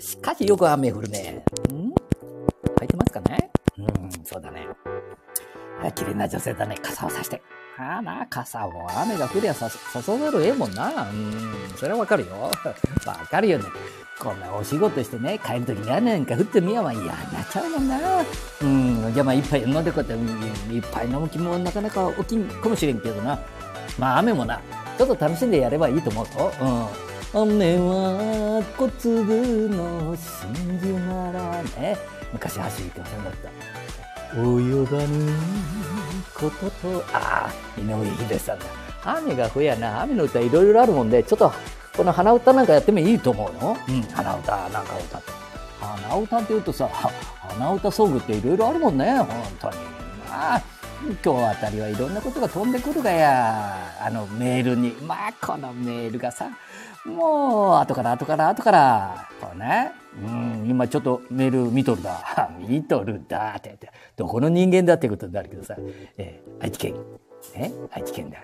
しかしよく雨降るね。ん書いてますかねうん、そうだね。綺麗な女性だね。傘をさして。ああな、傘も雨が降りゃさ、ささざるええもんな。うん、それはわかるよ。わかるよね。こんなお仕事してね、帰るときに雨なんか降ってみやま嫌になっちゃうもんな。うん、じゃあまあ一杯飲んでこうやって一杯飲む気もなかなか起きんかもしれんけどな。まあ雨もな、ちょっと楽しんでやればいいと思うぞ。うん。雨は小粒の真珠ならね。昔走ってませんだった。及ばぬことと、ああ、井上秀さんだ。雨が降やな、雨の歌いろいろあるもんで、ちょっとこの鼻歌なんかやってもいいと思うの？うん、鼻歌なんか歌って。鼻歌って言うとさ、鼻歌ソングっていろいろあるもんね、本当に。まあ今日あたりはいろんなことが飛んでくるがや。あのメールに。まあ、このメールがさ、もう、後から後から後から、こうね。うん、今ちょっとメール見とるだ。見とるだって、どこの人間だってことになるけどさ、えー、愛知県。ね愛知県だ。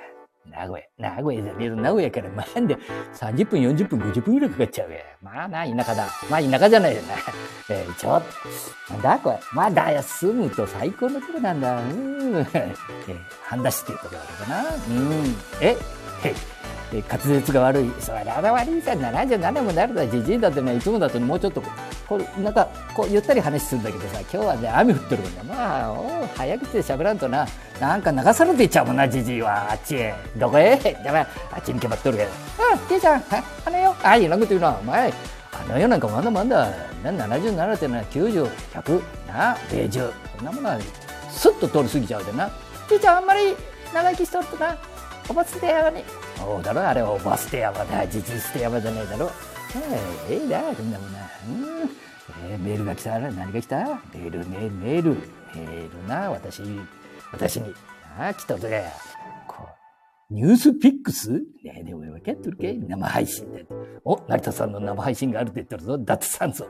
名古屋。名古屋じゃねえぞ名古屋からなんで30分、40分、50分ぐらいかかっちゃうや。まあな、田舎だ。まあ田舎じゃないよな。えー、ちょっと、なんだこれ。まだよ、住むと最高のとこなんだ。うん。えー、半田市っていうところあるかな。うん。えへいえ滑舌が悪い。それは悪いさ、77もなるだ、じじいだってね、いつもだともうちょっと、こう、なんか、こう、ゆったり話するんだけどさ、今日はね、雨降ってるもんね。まあ、お早口で喋らんとな、なんか流されていっちゃうもんな、じじいは。あっちへ。どこへだから、あっちに決まっとるけど。うん、じいちゃん、あのよ。あ、いなこと言うな、お前。あの世なんかまだまだ、77ってのは90、100、な、0そんなものは、すっと通り過ぎちゃうでな。じいちゃん、あんまり長生きしとるとな、おばつてやがに。そうだろ、あれ、おば捨て山だ。実捨て山じゃねえだろ。ええええだ、そんなもんな。うんえー、メールが来たら何が来た？メール、メール、メール。メールな、私、私に。あ、来たぞや。こう、ニュースピックス？ねえ、でも分かってるけ生配信で。お、成田さんの生配信があるって言ってるぞ。ダッツさんぞ。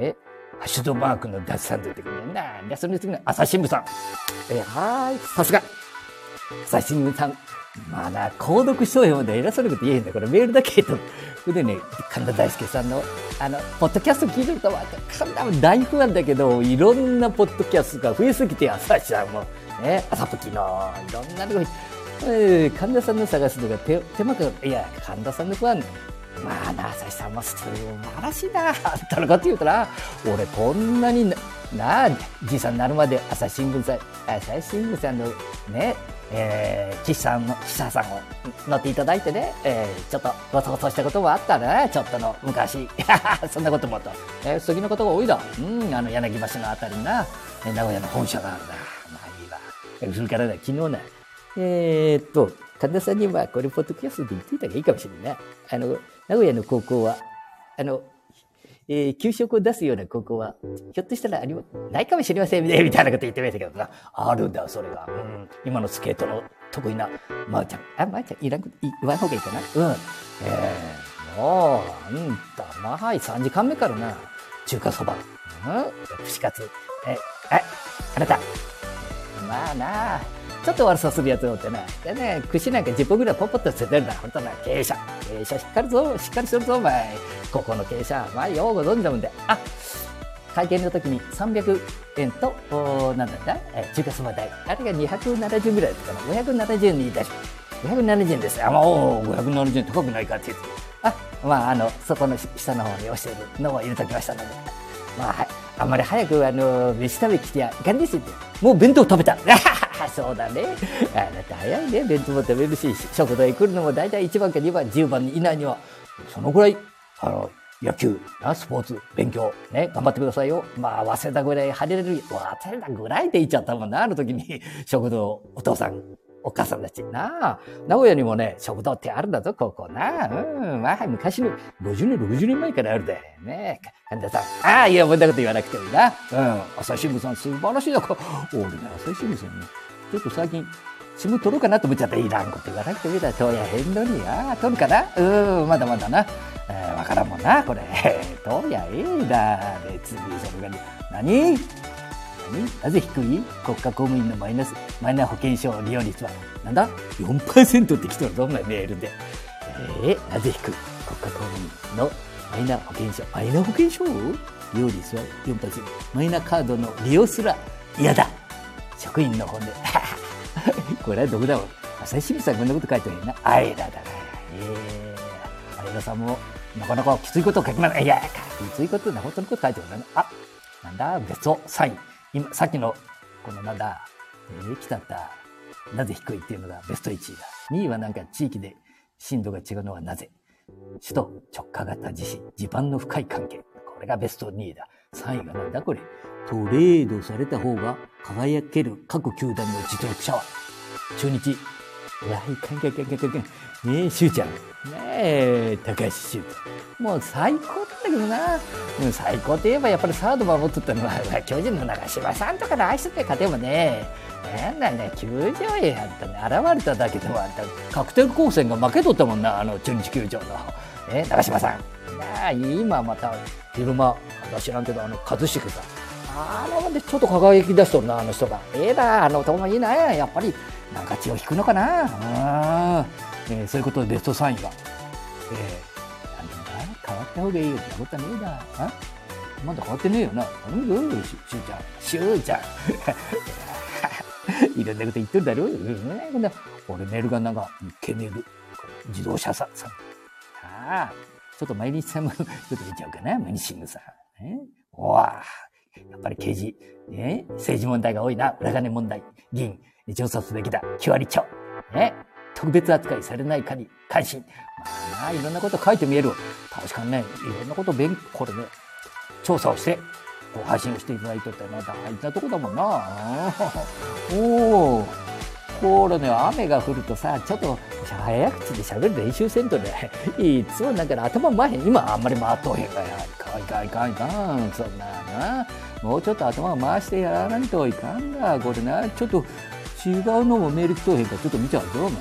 えハッシュドマークのダッツさんと言ってくれ。なんだ、その次の朝日新聞さん。え、はーい、さすが。朝日新聞さん。まあな、購読しとうよまで偉そうなこと言えへんだこれメールだけと。でね、神田大輔さんの、あの、ポッドキャスト聞いてると、神田大ファンだけど、いろんなポッドキャストが増えすぎて、朝日さんも、ね、朝時の、いろんなとこに、えー、神田さんの探すのが手手間かいや、神田さんのファン、まあな、朝日さんも素晴らしいな、あんたのこと言うとな、俺こんなにな、なあ、じいさんになるまで朝日新聞さん、朝日新聞さんのね、えー、岸さんの、岸田さんを乗っていただいてね、えー、ちょっとごそごそしたこともあったね、ちょっとの昔。そんなこともと。えー、次のことが多いだ。うん、あの柳橋のあたりな、名古屋の本社があるんだ。まあいいわ。それからね、昨日ね、えー、っと、神田さんにはこれポッドキャストで言っていた方がいいかもしれない。あの、名古屋の高校は、あの、えー、給食を出すような高校は、ひょっとしたらありないかもしれませんね、みたいなこと言ってましたけどな。あるんだ、それが。うん。今のスケートの得意な、まー、ちゃん。あ、まー、ちゃん、いらん、言わん方がいいかな。うん。えー、もう、うんだ、まあ、はい、3時間目からな、中華そば。うん、串カツ。え、え、あなた。まあなあ、ちょっと悪さするやつをってね。でね、串なんか10本ぐらいポッポッと捨ててるんだ。ほんとな、経営者。経営者しっかりぞ、しっかりするぞ、お前。ここの経営者。まあ、ようご存知だもんで。あ、会見の時に300円と、おなんだった？え中華そば代。あれが270円ぐらいだったかな。570円にいたし570円です。あ、もう、570円高くないかって言って。あ、まあ、あの、そこの下の方に押してるのを入れときましたので。まあ、はい。あんまり早く、あの、飯食べきてやいかんですって。もう弁当食べた。そうだね。あなた早いね。弁当も食べるし、食堂へ来るのも大体1番か2番、10番以内には、そのぐらい、あの、野球、スポーツ、勉強、ね、頑張ってくださいよ。まあ、早稲田ぐらい晴れる、早稲田ぐらいって言っちゃったもんな、ある時に、食堂、お父さん、お母さんたち。なあ、名古屋にもね、食堂ってあるんだぞ、ここな。うん、まあ、昔の、50年、60年前からあるで。ね、神田さん。ああ、いや、そんなこと言わなくてもいいな。うん、朝日新聞さん素晴らしいだ。俺ね、朝日新聞さんね、ちょっと最近、仕事取ろうかなと思っちゃった。いらんこと言わなくてもいいだ。とやへんのに。ああ、取るかな？うん、まだまだな。えー、わからんもんな、これ。とやええだ。別に、それが、何？なぜ低い？国家公務員のマイナス、マイナ保険証利用率は、なんだ ?4% って来てるぞ、お前メールで。えー、なぜ低い？国家公務員のマイナ保険証、マイナ保険証？料理は4発。マイナカードの利用すら嫌だ。職員の本で。これはどこだろう。朝日新聞さんこんなこと書いてるな。あいだだな。ええー、相田さんも、なかなかきついことを書きます。いや、きついことな、本当のこと書いてるんだな。あ、なんだ、別をサイン。今、さっきの、このなんだ、えー、来たった、なぜ低いっていうのがベスト1位だ。2位はなんか地域で震度が違うのはなぜ？首都直下型地震、地盤の深い関係。これがベスト2位だ。3位がなんだこれ？トレードされた方が輝ける各球団の実力者は、中日、わ、いかんかんかんかんかん。ねえ、しゅうちゃん。ねえ、高橋しゅうちゃん。もう最高だけどな。うん、最高といえばやっぱりサード守ってたのは、巨人の長嶋さんとかの愛してて勝てもね、なんだね、球場へやったね、現れただけでもあんた、カクテル光線が負けとったもんな、あの中日球場の。ね、長嶋さん。なあ、今また、昼間、知らんけど、あの、一茂さん。あのでちょっと輝き出しとるな、あの人が。ええー、だ、あの男もいいな、やっぱり、なんか血を引くのかな。うん。えー、そういうことでベスト3位が。えー、なんだ変わった方がいいよってことはねえだ。あ？まだ変わってねえよな。頼むよ、しゅうちゃん。しゅうちゃん。いろんなこと言ってるだろう。ね、こんな俺メールがなんか、ケネル。自動車さん。ああ、ちょっと毎日さんも、ちょっと見ちゃうかな、毎日新聞さん。ね、おわやっぱり刑事、ね、政治問題が多いな、裏金問題、議員、上訴すべきだ、9割超。ね、特別扱いされないかに関心。まあいろんなこと書いて見える。確かにね、いろんなこと勉、これね、調査をして、こう配信をしていただいてったら大事なとこだもんな。おお。これね、雨が降るとさ、ちょっと早口で喋る練習せんとね、いつもなんか頭前へん、今あんまり回っとへんがや。いかんいかんいかんいかん、そんなな。もうちょっと頭回してやらないといかんだ。これな、ちょっと違うのもメール来とへんからちょっと見ちゃうぞ、お前。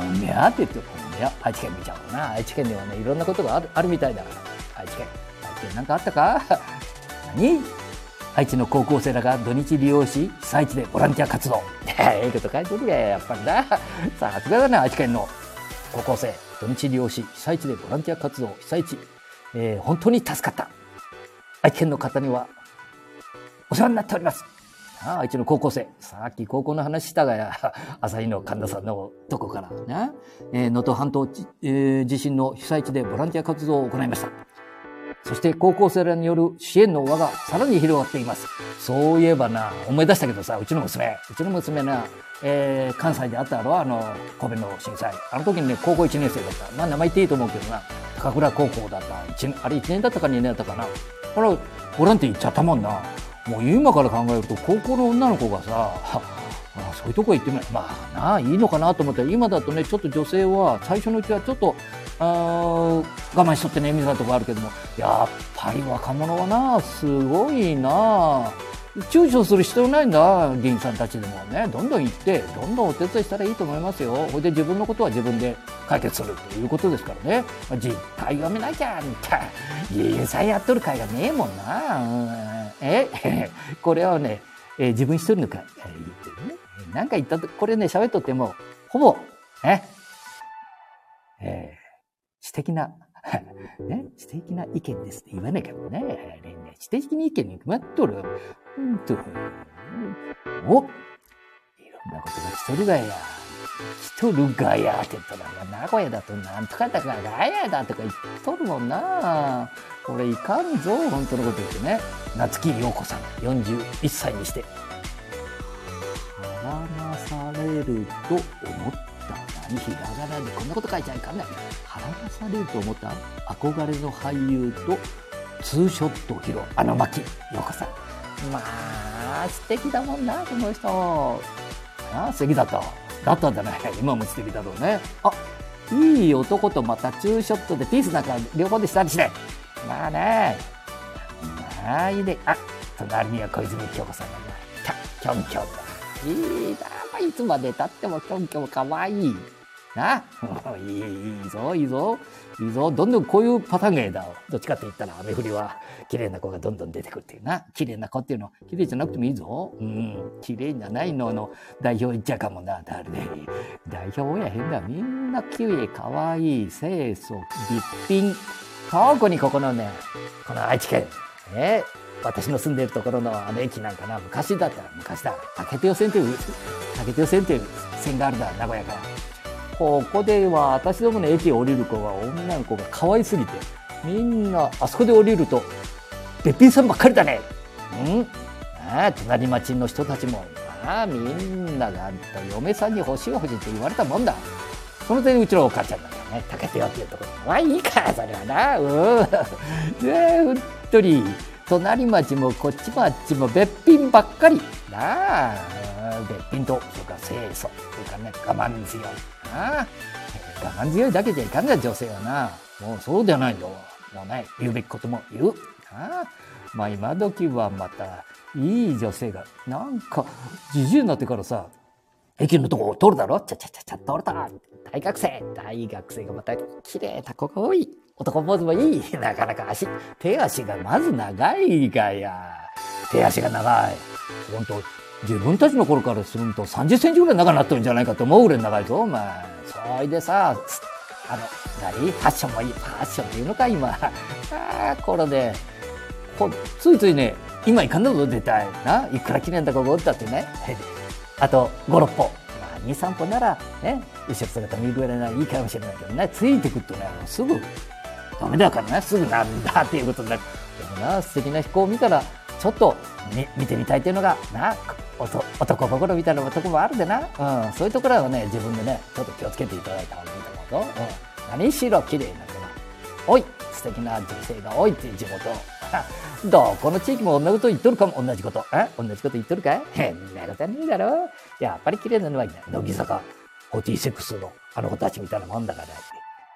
おめやって言って、おめや。愛知県見ちゃうな。愛知県ではね、いろんなことがあるあるみたいだから。愛知県。愛知県なんかあったか何 愛知の高校生らが土日利用し、被災地でボランティア活動。ええこと書いてるややっぱりな。さすがだな、愛知県の高校生。土日利用し、被災地でボランティア活動、被災地。えー、本当に助かった。愛知県の方には、お世話になっております。ああ、愛知の高校生。さっき高校の話したがや、朝日の神田さんのとこからね。えー、能登半島、えー、地震の被災地でボランティア活動を行いました。そして高校生らによる支援の輪がさらに広がっています。そういえばな、思い出したけどさ、うちの娘、うちの娘な、えー、関西であったろあの、神戸の震災。あの時にね、高校1年生だった。まあ名前言っていいと思うけどな、高倉高校だった。あれ1年だったか2年だったかな。これ、ボランティア行っちゃったもんな。もう今から考えると、高校の女の子がさ、あそういうとこ行ってみない。まあなあ、いいのかなと思って今だとね、ちょっと女性は最初のうちはちょっと、我慢しとってね、みたいなとこあるけども、やっぱり若者はな、すごいな。躊躇する必要ないんだ、議員さんたちでもね。どんどん行って、どんどんお手伝いしたらいいと思いますよ。ほいで自分のことは自分で解決するということですからね。実態が見なきゃ、みたい議員さんやっとる会がねえもんな。え これはね、え、自分一人の会、え、言ってるね。なんか言ったと、これね、喋っとっても、ほぼ、ね、えー、知的な、ね、知的な意見ですって言わなきゃもね、ね知的な意見に決まっとる。うんと、おいろんなことがしとるがや。しとるがやって言ったら、名古屋だとなんとかだからがやだとか言っとるもんな。これいかんぞ、本当のこと言ってね。夏木陽子さん、41歳にして。話されると思った何ひらがなでこんなこと書いちゃいかんない腹がされると思った憧れの俳優とツーショットを披露あの巻ようこさんまあ素敵だもんなこの人ああ素敵だっただったんだね今も素敵だろうねあいい男とまたツーショットでピースなんか両方でしたりしてまあねまあいいねあ隣には小泉京子さんがいたキョンキョンだいいなあ、いつまで経ってもキョンキョンかわいい。な、いい、ぞ、いいぞ、いいぞ。どんどんこういうパターンがええだ。どっちかって言ったら、雨降りは、綺麗な子がどんどん出てくるっていうな。綺麗な子っていうの、綺麗じゃなくてもいいぞ。うん。綺麗じゃないのの代表言っちゃうかもな。誰？ね。代表やへんだ。みんな綺麗、かわいい、清楚、立品。特にここのね、この愛知県、え私の住んでるところのあの駅なんかな、昔だったら、昔だ、竹手線っていう、竹手線っていう線があるんだ、名古屋から。ここでは、私どもの駅を降りる子は、女の子が可愛すぎて、みんな、あそこで降りると、べっぴんさんばっかりだね。うん？ああ隣町の人たちも、ああ、みんながんた嫁さんに欲しい欲しいって言われたもんだ。その点うちのお母ちゃんなんだね、竹手よっていうところ。まあいいか、それはな。うん。ねえ、ほんとに。隣町もこっちもあっちもべっぴんばっかり。なあ、べっぴんと、それから清楚、それからね、我慢強い。な、我慢強いだけじゃいかんが、女性はな。もうそうではないよ。もうね、言うべきことも言う。な、まあ今時はまた、いい女性が、なんか、じじいになってからさ、駅のとこ通るだろ？ちゃちゃちゃちゃ通れた大学生大学生がまた綺麗な子が多い男坊主もいいなかなか足、手足がまず長いがや。手足が長い。本当自分たちの頃からすると30センチぐらい長くなってるんじゃないかと思うぐらい長いぞ、お前。そいでさ、あの、何ファッションもいい。ファッションっていうのか、今。ああ、これで、ついついね、今行かんだぞ、絶対。な、いくら記念だかがおったってね。あと、5、6歩。まあ、2、3歩なら、ね、後ろ姿見るぐらいならいいかもしれないけどね、ついてくるとね、すぐ、ダメだからね、すぐなんだっていうことになる。でもな、素敵な飛行を見たら、ちょっと、ね、見てみたいっていうのが、な、男心みたいなとこもあるでな、うん、そういうところはね、自分でね、ちょっと気をつけていただいた方がいいと思うぞ。うん、何しろ綺麗な子が多い、素敵な女性が多いっていう地元。どこの地域も同じこと言っとるかも、同じこと。え？同じこと言っとるかい？変なことはねえだろ。やっぱり綺麗なのはいい。乃木坂46のあの子たちみたいなもんだから。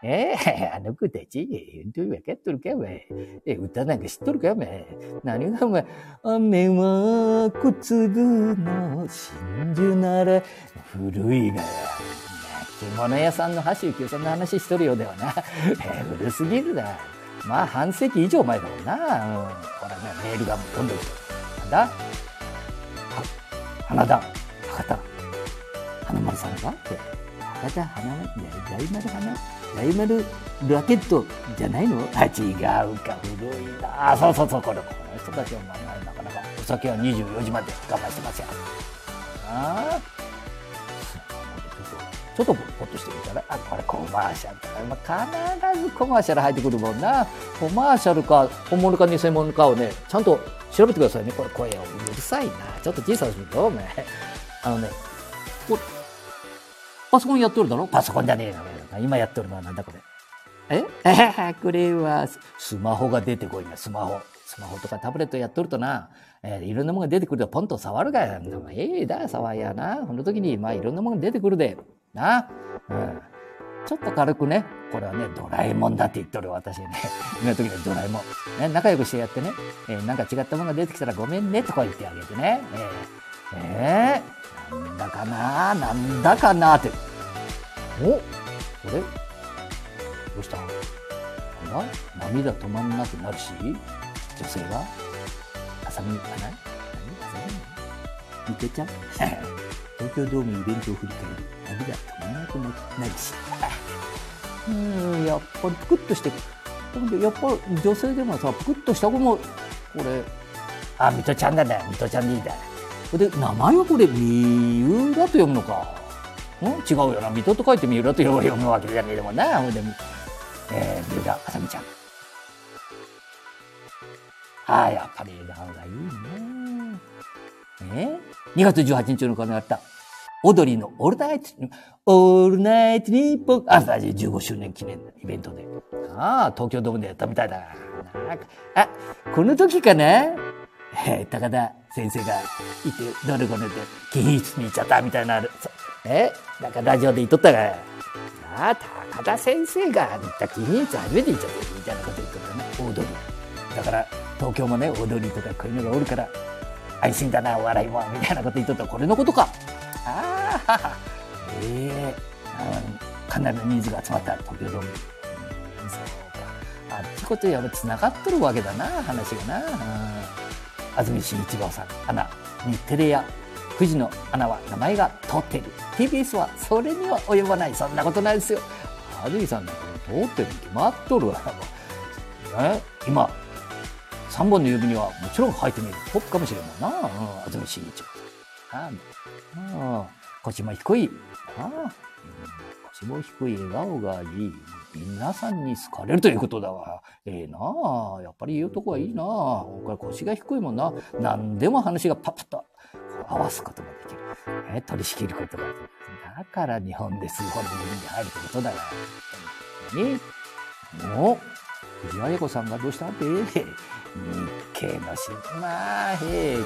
ええー、あの子たち、本当に分かっとるか、お前。え、歌なんか知っとるか、お前。何が、お前。雨は小粒の真珠なら、古いがや。着物屋さんの橋幸さんの話しとるようではな。えー、古すぎるな。まあ、半世紀以上前だもんな。うん。ほらね、メールがどんどん来て。なんだ？は、花田、博多、花丸さんが？って。博多、花、大丸花大丸ラケットじゃないの？あ、違うか、古いな。あ、そうそうそう、これ、この人たちは、まあ、なかなか、お酒は24時まで我慢してますよ。ああ。ちょっとポッとしてみたら、あ、これコマーシャルだから、まあ、必ずコマーシャル入ってくるもんな。コマーシャルか、本物か偽物かをね、ちゃんと調べてくださいね。これ声をうるさいな。ちょっと小さくすると、お前。あのね、こパソコンやっとるだろ？パソコンじゃねえな。今やっとるのはなんだこれ。え？これは、スマホが出てこいな、スマホ。スマホとかタブレットやっとるとな、えー、いろんなものが出てくるとポンと触るがや。ええー、だ、触りやな。この時に、まあいろんなものが出てくるで。な。うん。ちょっと軽くね、これはね、ドラえもんだって言っとる私ね。今の時にドラえもん。ね、仲良くしてやってね、えー、なんか違ったものが出てきたらごめんねとか言ってあげてね。えー、えー、なんだかななんだかなって。おこれ？どうした？あら涙止まんなくなるし？女性は？あさみかな何見てちゃう？東京ドームイベントを振り返る旅が止まらなくなるし。うんやっぱりぷくっとしてやっぱり女性でもさぷくっとした子もこれあ水戸ちゃんだね水戸ちゃんでいいんだで名前はこれ三浦と読むのか。ん？違うよな。水戸と書いて三浦と読むわけじゃねえでもな。ほんで、えー、三浦あさみちゃん。ああやっぱり笑顔がいいね。え2月18日の行われた、オドリーのオールナイト、オールナイトニッポン、あ、15周年記念イベントで。ああ、東京ドームでやったみたいだ。なんかあ、この時かな？えー、高田先生がいて、どれこねて、記品室に行っちゃったみたいな、え？なんかラジオで言っとったが、ああ、高田先生が行った記品室初めて行っちゃったみたいなこと言っとったね、オードリー。だから、東京もね、オードリーとかこういうのがおるから、安心だな、お笑いも、みたいなこと言っとったこれのことか。ああ、ええー、かなりの人数が集まった東京ドーム。うん、そうか。あっちこっちやっぱ繋がっとるわけだな、話がな。安住紳一郎さん、アナ、日テレや富士のアナは名前が通っている。TBS はそれには及ばない。そんなことないですよ。安住さんだか通ってるに決まっとるわ。え？今、3本の指にはもちろん入ってみるトップかもしれんもんな。うん、安住紳一郎さんああ、腰も低い。ああ、腰も低い笑顔がいい。皆さんに好かれるということだわ。ええー、なあ。やっぱり言うとこはいいなあ。これ腰が低いもんな。何でも話がパッパッと合わすことができる。え取り仕切ることができる。だから日本で数本の指に入るってことだわ。ね。もう、藤あや子さんがどうしたって日経の島平均。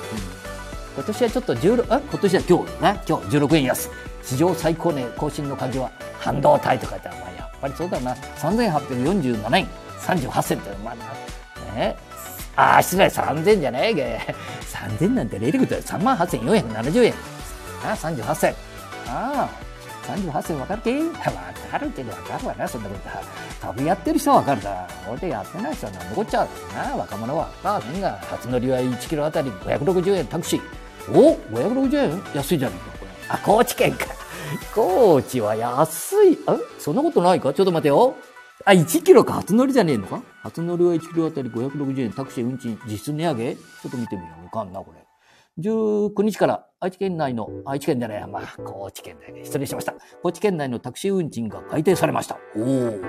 今年はちょっと16、あ今年は今日ね、今日16円安。史上最高値更新の鍵は半導体と書いてある。やっぱりそうだな。3847円38銭って、まあ、ね。ああ、失礼、3000じゃねえげ。3000なんてレリクト38,470円。ああ、38銭。ああ。38歳分かるけ？分かるけど分かるわな、そんなこと。旅やってる人は分かるだ。俺でやってない人は何残っちゃうな、若者は。まあ、みんな初乗りは1キロあたり560円タクシー。お五 ?560 円？安いじゃねえか、これ。あ、高知県か。高知は安い。あそんなことないか？ちょっと待てよ。あ、1キロか初乗りじゃねえのか？初乗りは1キロあたり560円、タクシー運賃実質値上げ？ちょっと見てみよう。わかんな、これ。19日から愛知県内の、愛知県じゃない、まあ、高知県内で失礼しました。高知県内のタクシー運賃が改定されました。おお。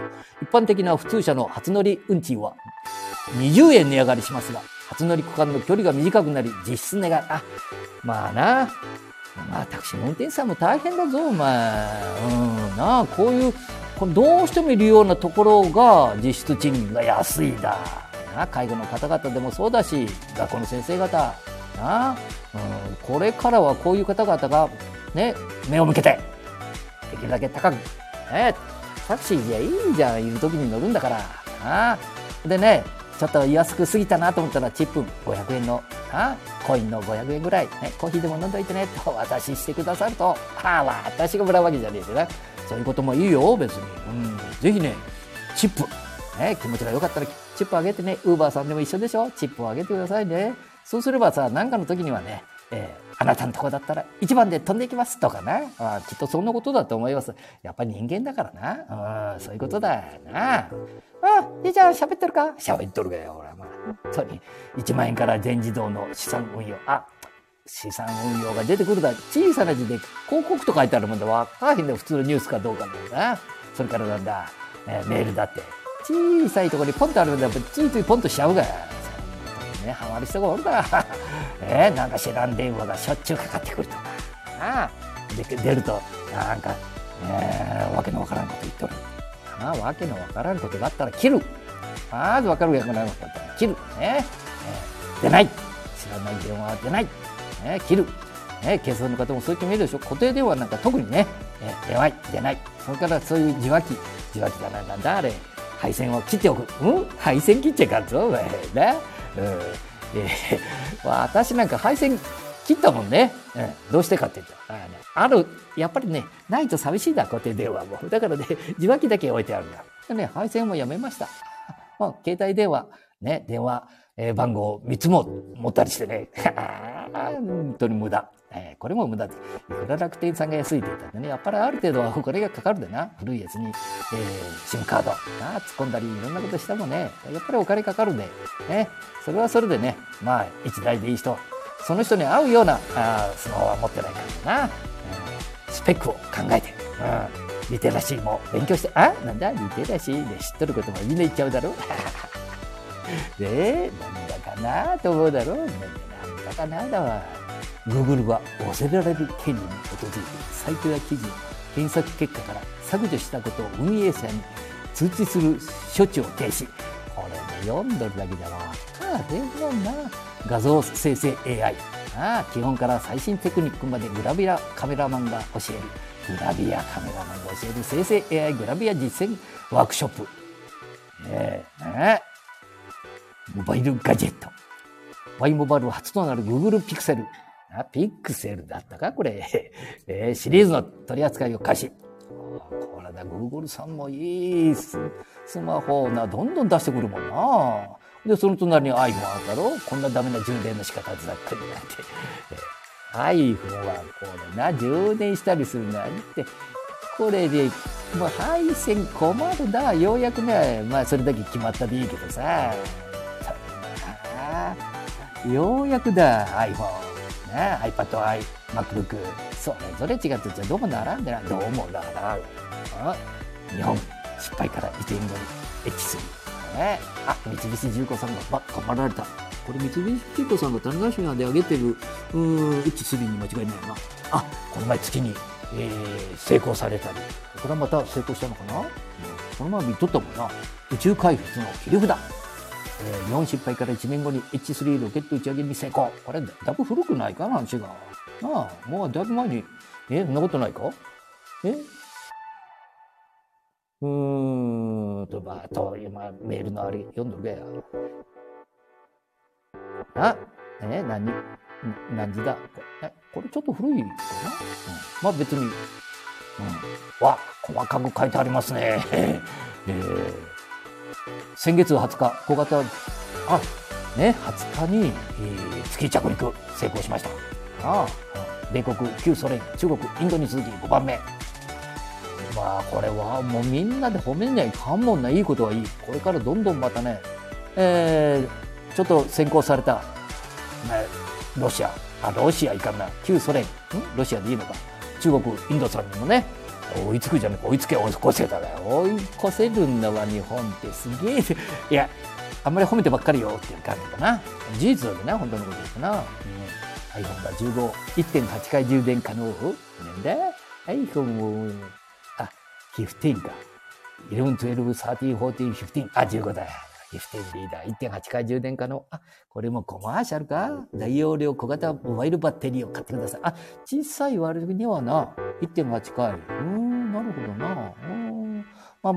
一般的な普通車の初乗り運賃は20円値上がりしますが、初乗り区間の距離が短くなり、実質値が、あ、まあな、まあタクシーの運転手さんも大変だぞ、お前。うん、なあ、こういう、これどうしてもいるようなところが実質賃金が安いだ。な介護の方々でもそうだし、学校の先生方、な、うん、これからはこういう方々が、ね、目を向けて、できるだけ高く、ね、タクシーじゃいいじゃん、いる時に乗るんだから。あでね、ちょっと安く過ぎたなと思ったら、チップ500円の、あコインの500円ぐらい、ね、コーヒーでも飲んどいてね、と渡してくださると、ああ、私がもらうわけじゃねえしな。そういうこともいいよ、別に。うん、ぜひね、チップ、ね、気持ちが良かったら、チップあげてね、ウーバーさんでも一緒でしょ？チップをあげてくださいね。そうすればさ、何かの時にはね、えー、あなたのとこだったら一番で飛んでいきますとかな。あきっとそんなことだと思います。やっぱり人間だからな。うん、そういうことだよな。あ、じいちゃん喋ってるか？喋っとるかよ、ほら、まあ、本当に。1万円から全自動の資産運用。あ、資産運用が出てくるだ。小さな字で広告と書いてあるもんでわかへんね普通のニュースかどうかだな。それからなんだ、えー、メールだって。小さいところにポンとあるんだ。ついついポンとしちゃうが。ね、ハマる人がおるだ。えー、なんか知らん電話がしょっちゅうかかってくるとか。あで出ると、なんか、えー、わけのわからんこと言っとる。あわけのわからんことがあったら切る。まずわかるわけのわかったら切る。ね、出ない。知らない電話は出ない。ね、切る。ね、警察の方もそう言ってみるでしょ。固定電話なんか特にね、えー、出ない、出ない。それからそういう受話器、受話器がなんだ、あれ、配線を切っておく。うん？配線切っちゃいかんぞ、お前。ね。うんえー、私なんか配線切ったもんね、うん、どうしてかって言ったら、ね、あるやっぱりねないと寂しいんだ固定電話も。だからね受話器だけ置いてあるんだ。でね配線もやめました。まあ携帯電話ね電話、えー、番号3つも持ったりしてね。本当に無駄。えー、これも無駄。で、いくら楽天さんが安いって言ったんでね、やっぱりある程度はお金がかかるでな、古いやつに、えー、SIM カード、な、突っ込んだり、いろんなことしたもね、やっぱりお金かかるんで、ね、それはそれでね、まあ、一台でいい人、その人に合うようなあスマホは持ってないからな、うん、スペックを考えて、うん、リテラシーも勉強して、あなんだ、リテラシーで知っとることもみんな言っちゃうだろ？ねなんだかなと思うだろ？なんだかなだわ。Google は忘れられる権利に基づいてサイトや記事を検索結果から削除したことを運営者に通知する処置を停止。これで読んどるだけじゃわ。かれもんな。画像生成 AI あ基本から最新テクニックまでグラビアカメラマンが教えるグラビアカメラマンが教える生成 AI グラビア実践ワークショップねえねえモバイルガジェット Y モバイル初となる Google Pixel あ、ピクセルだったかこれ。えー、シリーズの取り扱いを開始。これだ、Google さんもいいスマホな、どんどん出してくるもんな。で、その隣に iPhone あるだろ？こんなダメな充電の仕方ざっくりなんて。iPhone はこれな、充電したりするなんて、これで、もう配線困るだ。ようやくね、まあそれだけ決まったでいいけどさ。ようやくだ、iPhone ね iPad、i、MacBook、それぞれ違ってちゃどうも並んでない。どうもだな。日本、失敗から1年後に H3。ね、あ、三菱重工さんが、ば、頑張られた。これ三菱重工さんが種子島で上げてる、うん、H3 に間違いないな。あ、この前月に、えー、成功されたり。これはまた成功したのかな、うん、この前見とったもんな。宇宙開発の切り札。えー、日本失敗から1年後に H3 ロケット打ち上げに成功。これ、だいぶ古くないか話が。なあ、もうだいぶ前に、え、そんなことないか？え？うーんと、まあ、と、今、メールのあれ、読んどるかや。あ、え、何、何時だ？え、これちょっと古いかな、うん、まあ別に、うん。わ、細かく書いてありますね。えー、先月20日、小型、あ、ね、20日に、えー、月着陸成功しました。ああ、米国、旧ソ連、中国、インドに続き5番目。まあ、これはもうみんなで褒めんにはいかんもんな、いいことはいい。これからどんどんまたね、えー、ちょっと先行された、ね、ロシア、あ、ロシアいかんな、旧ソ連、ん？ロシアでいいのか、中国、インドさんにもね、追いつくじゃなく追いつけ追い越せただよ。追い越せるんだわ日本って。すげえいやあんまり褒めてばっかりよっていう感じだな。事実だね本当のことですな、うん、iPhone が151.8回充電可能。なんだ。iPhone を15か11、12、13、14、15あ15だ15リーダー1.8回充電可能。あ、これもコマーシャルか大容量小型モバイルバッテリーを買ってください。あ、小さい割にはな、1.8回。うーん、なるほどな。うんまあ、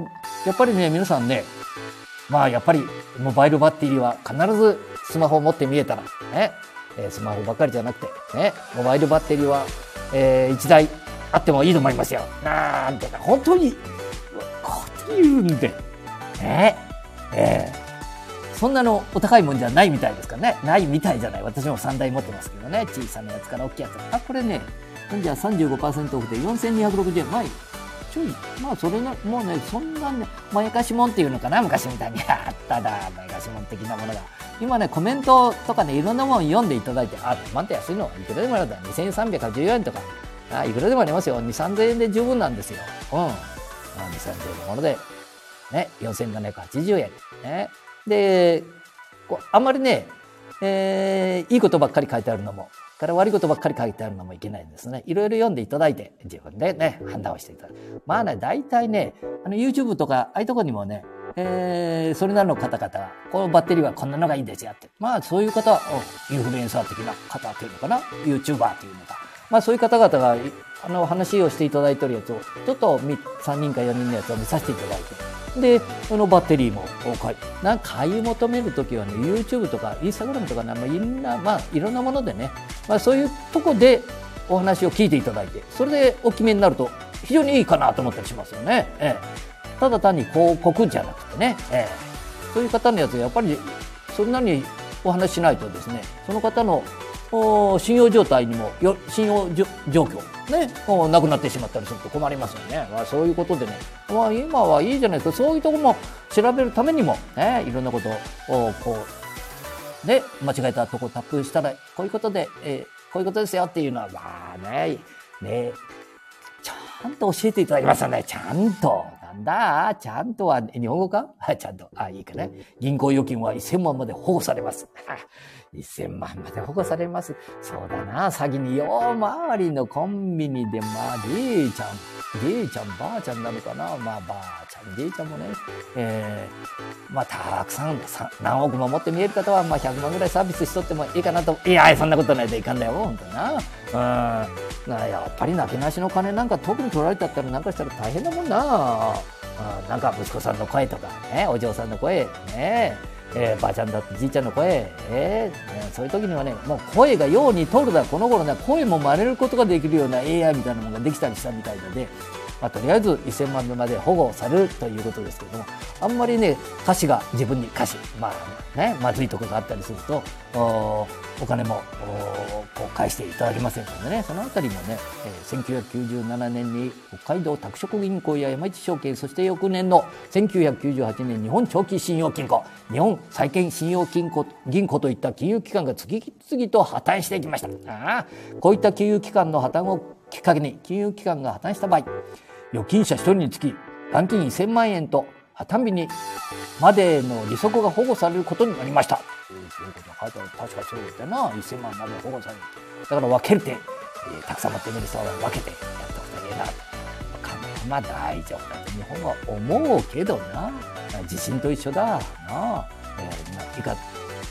やっぱりね、皆さんね、まあやっぱりモバイルバッテリーは必ずスマホを持って見えたら、ね、えスマホばかりじゃなくて、ね、モバイルバッテリーは、えー、1台あってもいいと思いますよ。なんて本当に、こう言うんで、ね、えーそんなのお高いもんじゃないみたいですかね。ないみたいじゃない。私も3台持ってますけどね。小さなやつから大きいやつ。あ、これね、じゃ35%オフで4260円。まあ、ちょい、まあそれな、もうね、そんなね、まやかしもんっていうのかな、昔みたいに。あっただ、まやかしもん的なものが。今ね、コメントとかね、いろんなもの読んでいただいて、あ、待って安いのいくらでもあるんだ。2380円とか。あ、いくらでもありますよ。2、3 0円で十分なんですよ。うん。まあ、2、3000円のもので、ね、4780円。ね。で、こうあんまりね、えー、いいことばっかり書いてあるのも、から悪いことばっかり書いてあるのもいけないんですね。いろいろ読んでいただいて、自分でね、判断をしていただく。まあね、大体ね、あの YouTube とか、ああいうとこにもね、えー、それなりの方々は、このバッテリーはこんなのがいいんですよって。まあ、そういう方は、インフルエンサー的な方っていうのかな ?YouTuber っていうのか。まあ、そういう方々が、あの、話をしていただいてるやつを、ちょっと3人か4人のやつを見させていただいて、で、そのバッテリーも買い。なんか買い求めるときはね、YouTube とか Instagram とかね、まあ、いろんな、まあ、いろんなものでね、まあ、そういうとこでお話を聞いていただいて、それでお決めになると非常にいいかなと思ったりしますよね。ええ、ただ単に広告じゃなくてね、ええ、そういう方のやつやっぱりそんなにお話ししないとですね、その方の信用状態にもよ信用状況。ね。なくなってしまったりすると困りますよね、まあ、そういうことでね、まあ、今はいいじゃないですか。そういうとこも調べるためにも、ね、いろんなことをこうね間違えたとこタップしたらこういうことで、えー、こういうことですよっていうのはまあねねちゃんと教えていただきましたね。ちゃんと。なんだ？ちゃんとは日本語か？ちゃんと。あ、いいかね。銀行預金は1000万まで保護されます。1000万まで保護されます。そうだな、詐欺によ回りのコンビニで、まあ、じいちゃん、じいちゃん、ばあちゃんなのかな、まあ、ばあちゃん、じいちゃんもね、えー、まあ、たくさん、何億も持って見える方は、まあ、100万ぐらいサービスしとってもいいかなと、いや、そんなことないといかんだよ、ほんとな。うん。やっぱりなけなしの金なんか特に取られちゃったらなんかしたら大変だもんな。うん、なんか息子さんの声とか、ね、お嬢さんの声、ね、えー、ばあちゃんだってじいちゃんの声、えー、そういう時にはね、もう声がように通るだ、この頃ね、声も真似ることができるような AI みたいなものができたりしたみたいで、まあ、とりあえず1000万部まで保護されるということですけども、あんまりね、歌詞が自分に歌詞、まあね、まずいところがあったりすると、お金もこう返していただけませんのでね、そのあたりもね、えー、1997年に北海道拓殖銀行や山一証券、そして翌年の1998年日本長期信用金庫、日本債券信用金庫銀行といった金融機関が次々と破綻していきました。あこういった金融機関の破綻をきっかけに金融機関が破綻した場合、預金者1人につき元金1000万円と破綻日にまでの利息が保護されることになりました。ということが書いてある。確かそうだな。1000万まで保護される。だから分けるて、えー、たくさん持ってみる人は分けてやっておくといいな。金は大丈夫だと日本は思うけどな。地震と一緒だ。なあ。えー、いか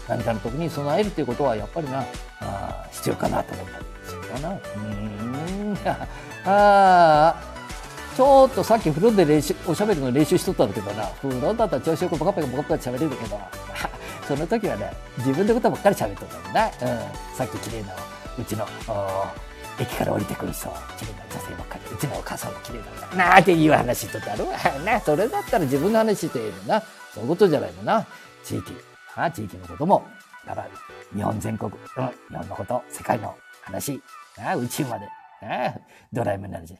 何かの時に備えるということはやっぱりな、あ必要かなと思ったんですよな。うん。ああ。ちょっとさっき風呂で練習、おしゃべりの練習しとったんだけどな、風呂だったら調子よくポカポカポカポカ喋れるけど、その時はね、自分のことばっかり喋っとったもんな。うん。さっき綺麗な、うちの、駅から降りてくる人、綺麗な女性ばっかり、うちのお母さんも綺麗なんだ。なあっていう話とってあるわ。なそれだったら自分の話しているな。そういうことじゃないのな。地域。あ地域のことも、だから日本全国、うん、日本のこと、世界の話、あ宇宙まで、あドラえもんの話。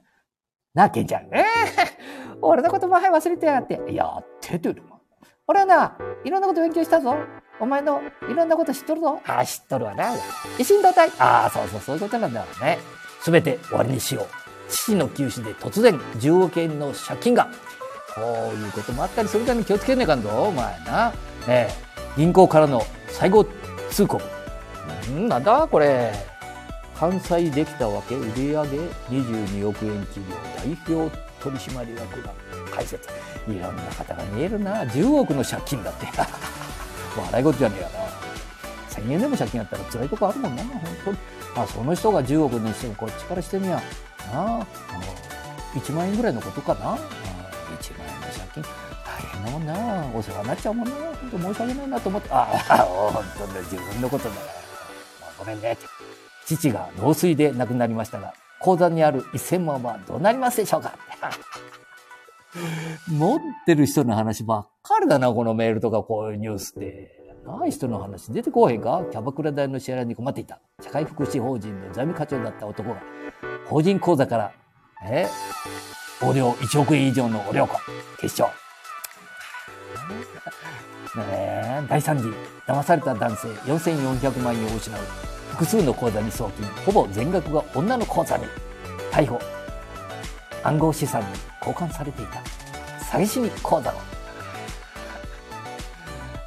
なあ、ケンちゃん。えー、俺のこともはい忘れてやがって。やっててる俺はな、いろんなこと勉強したぞ。お前のいろんなこと知っとるぞ。ああ、知っとるわな。維新同体。ああ、そうそう、そういうことなんだろうね。すべて終わりにしよう。父の休止で突然10億円の借金が。こういうこともあったりするために気をつけねえかんぞ、お前な。ええ、銀行からの最後通告。んなんだこれ。完済できたわけ。売上22億円企業代表取締役が解説。いろんな方が見えるな。10億の借金だって。笑い事じゃねえやな1000円でも借金あったら辛いとこあるもんな。本当に。あその人が10億にしてもこっちからしてみや。なあ1万円ぐらいのことかな。1万円の借金。大変なもんな。お世話になっちゃうもんな。本当申し訳ないなと思って。ああ本当だ。自分のことだから。ごめんね。って父が老衰で亡くなりましたが、口座にある1000万はどうなりますでしょうか？持ってる人の話ばっかりだな、このメールとかこういうニュースって。ない人の話出てこへんか？キャバクラ代の支払いに困っていた。社会福祉法人の財務課長だった男が、法人口座から、え？横領1億円以上の横領庫、決勝。ね大惨事。騙された男性4400万円を失う。複数の口座に送金。ほぼ全額が女の口座に。逮捕。暗号資産に交換されていた。詐欺師に口座の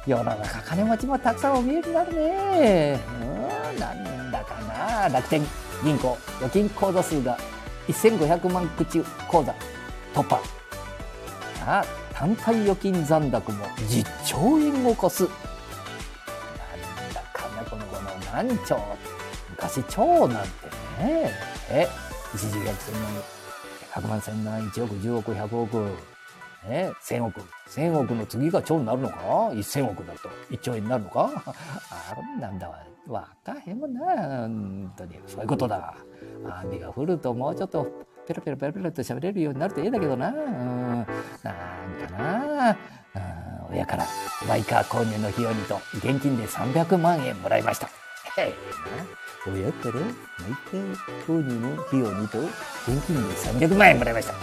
世の中金持ちもたくさんお見えになるね。うんなんだかな。楽天銀行預金口座数が1500万口口座突破。あ単体預金残高も10兆円を超す何兆昔兆なんてね。え一時額千万100万千万1億10億100億。ね。1000億。1000億の次が兆になるのか？1000億だと。1兆円になるのか？あなんだわ。わかへんもんな。本当に。そういうことだ。雨が降るともうちょっとペロペロペロペロと喋れるようになるといいんだけどな。うん、なんかな。うん、親からバイカー購入の費用にと現金で300万円もらいました。え。親から毎回購入の費用にと現金で300万円もらいました。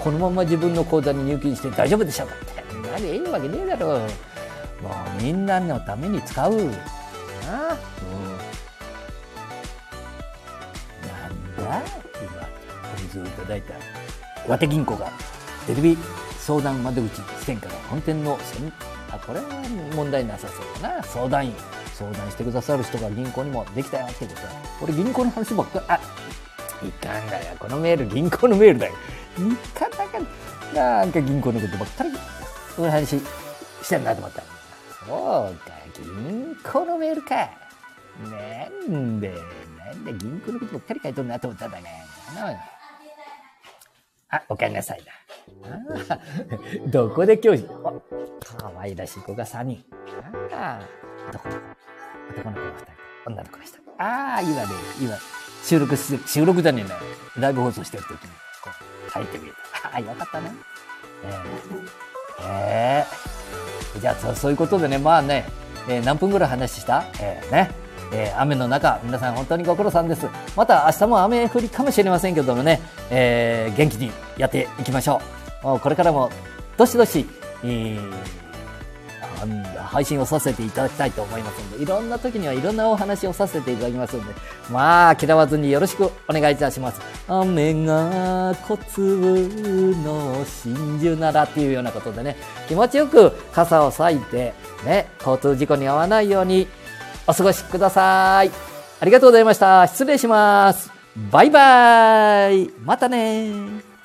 このまま自分の口座に入金して大丈夫でしょうかって。なでいいわけねえだろう。もうみんなのために使う。なあ。うん。なんだ今、水をいただいた。岩手銀行がテレビ相談窓口支店から本店のこれは問題なさそうだな相談員相談してくださる人が銀行にもできたよってこと。俺銀行の話ばっかり、あ、いかんがや。このメール銀行のメールだよ。いかんだかなんか銀行のことばっかり、そういう話してんなと思った。そうか、銀行のメールか。なんで、なんで銀行のことばっかり書いとんなと思ったんだね。あ、おかえりなさいだ。どこで教師かわいらしい子が3人。ああ、どこどこ男の子が2人、女の子が1人。ああ、今ね、今、収録す、収録じゃねえな。ライブ放送してる時に、こう、書いてみる。ああ、よかったね。えー、えー、じゃあそそういうことでね、まあね、えー、何分ぐらい話した、えー、ね、えー、雨の中、皆さん本当にご苦労さんです。また明日も雨降りかもしれませんけどもね、えー、元気にやっていきましょう。これからも、どしどし、えー配信をさせていただきたいと思いますので、いろんな時にはいろんなお話をさせていただきますので、まあ、嫌わずによろしくお願いいたします。雨が小粒の真珠ならっていうようなことでね、気持ちよく傘を咲いて、ね、交通事故に遭わないようにお過ごしください。ありがとうございました。失礼します。バイバイ。またね